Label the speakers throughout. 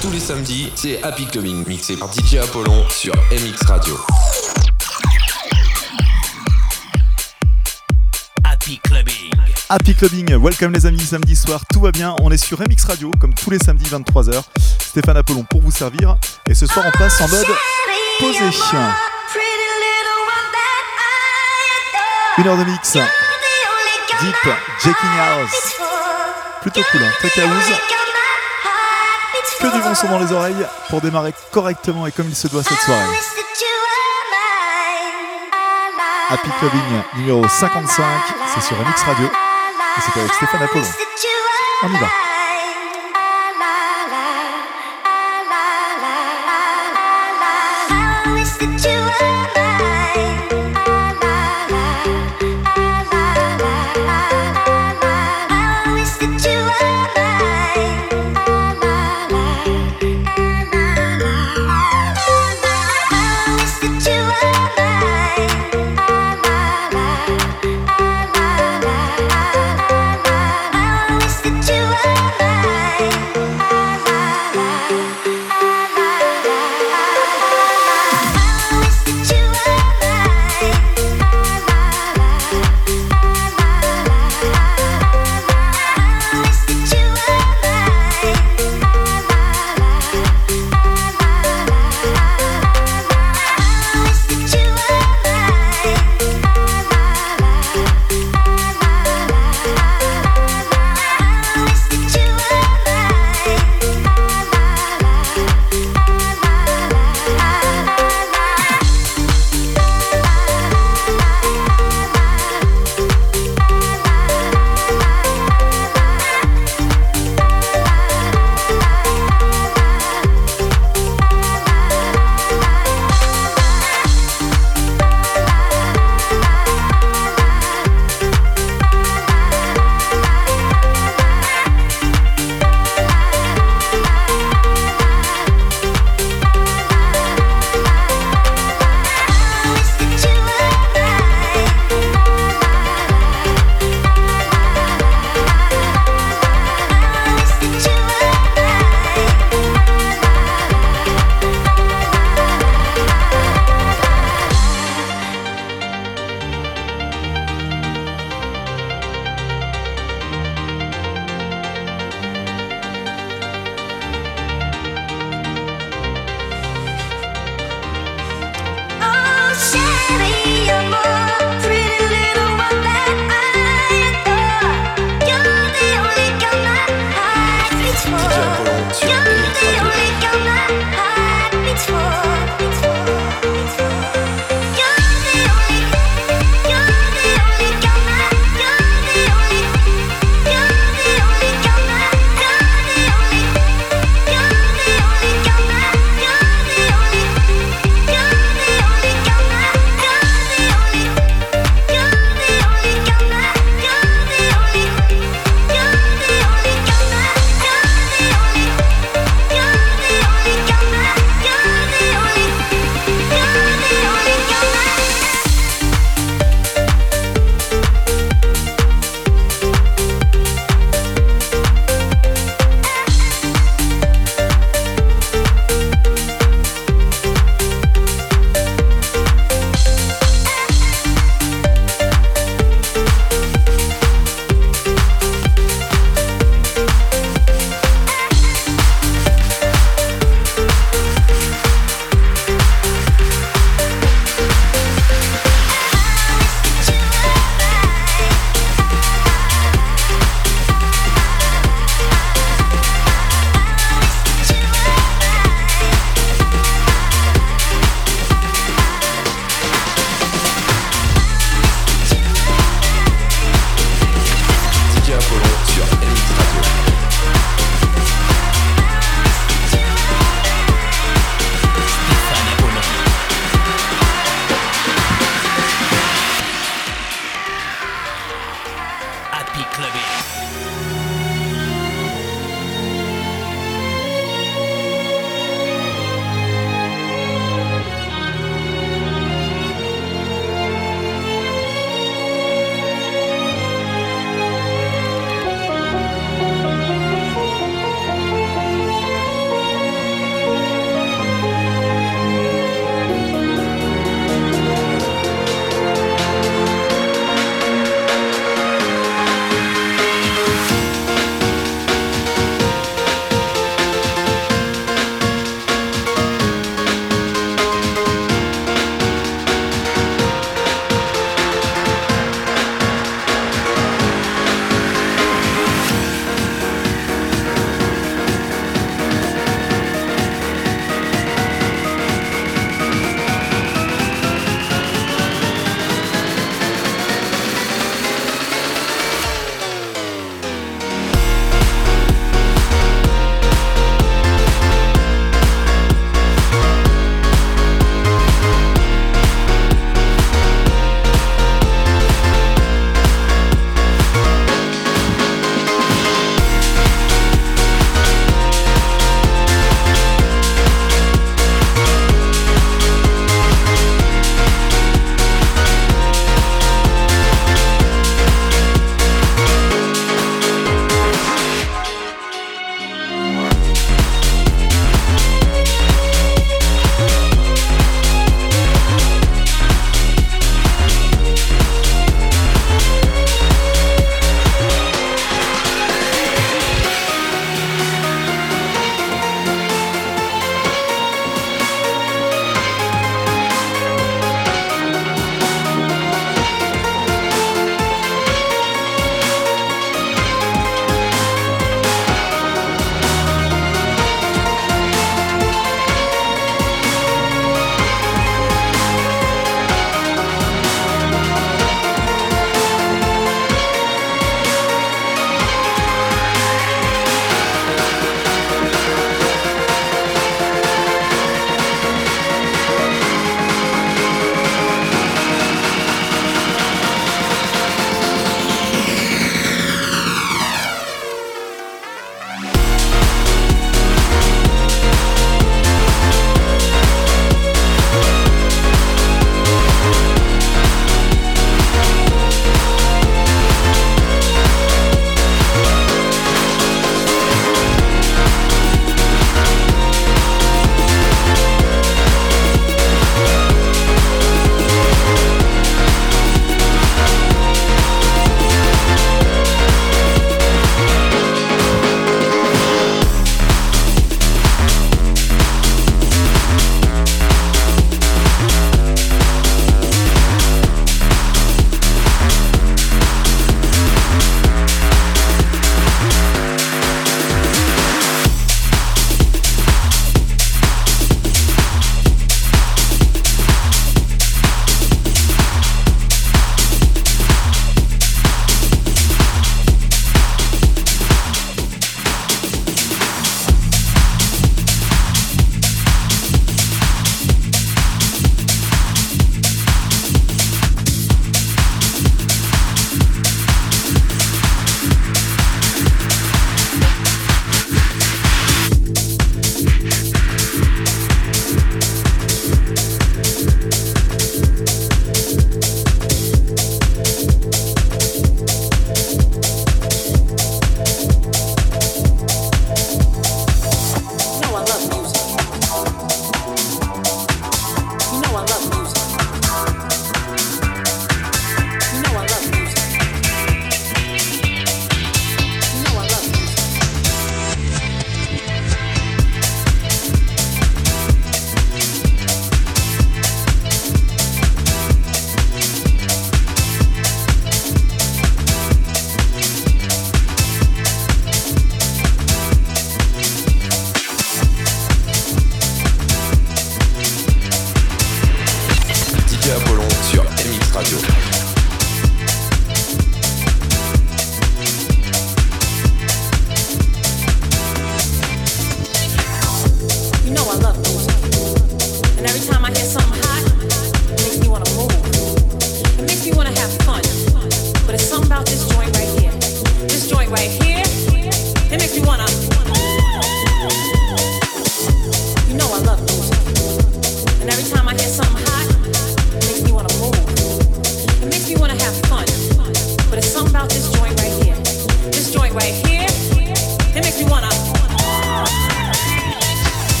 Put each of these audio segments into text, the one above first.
Speaker 1: Tous les samedis, c'est Happy Clubbing, mixé par DJ Apollon sur MX Radio.
Speaker 2: Happy Clubbing.
Speaker 3: Happy Clubbing, welcome les amis, samedi soir, tout va bien, on est sur MX Radio, comme tous les samedis 23h. Stéphane Apollon pour vous servir, et ce soir on passe en mode posé. Une heure de mix, Deep, Jaking House, plutôt cool, hein, très house que du bon son dans les oreilles pour démarrer correctement et comme il se doit cette soirée. Happy Clubbing numéro 55, c'est sur MX Radio et c'est avec Stéphane Apollon. On y va.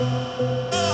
Speaker 4: Música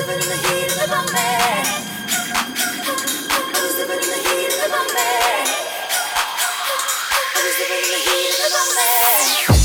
Speaker 2: I'm in the
Speaker 4: heat of the moment.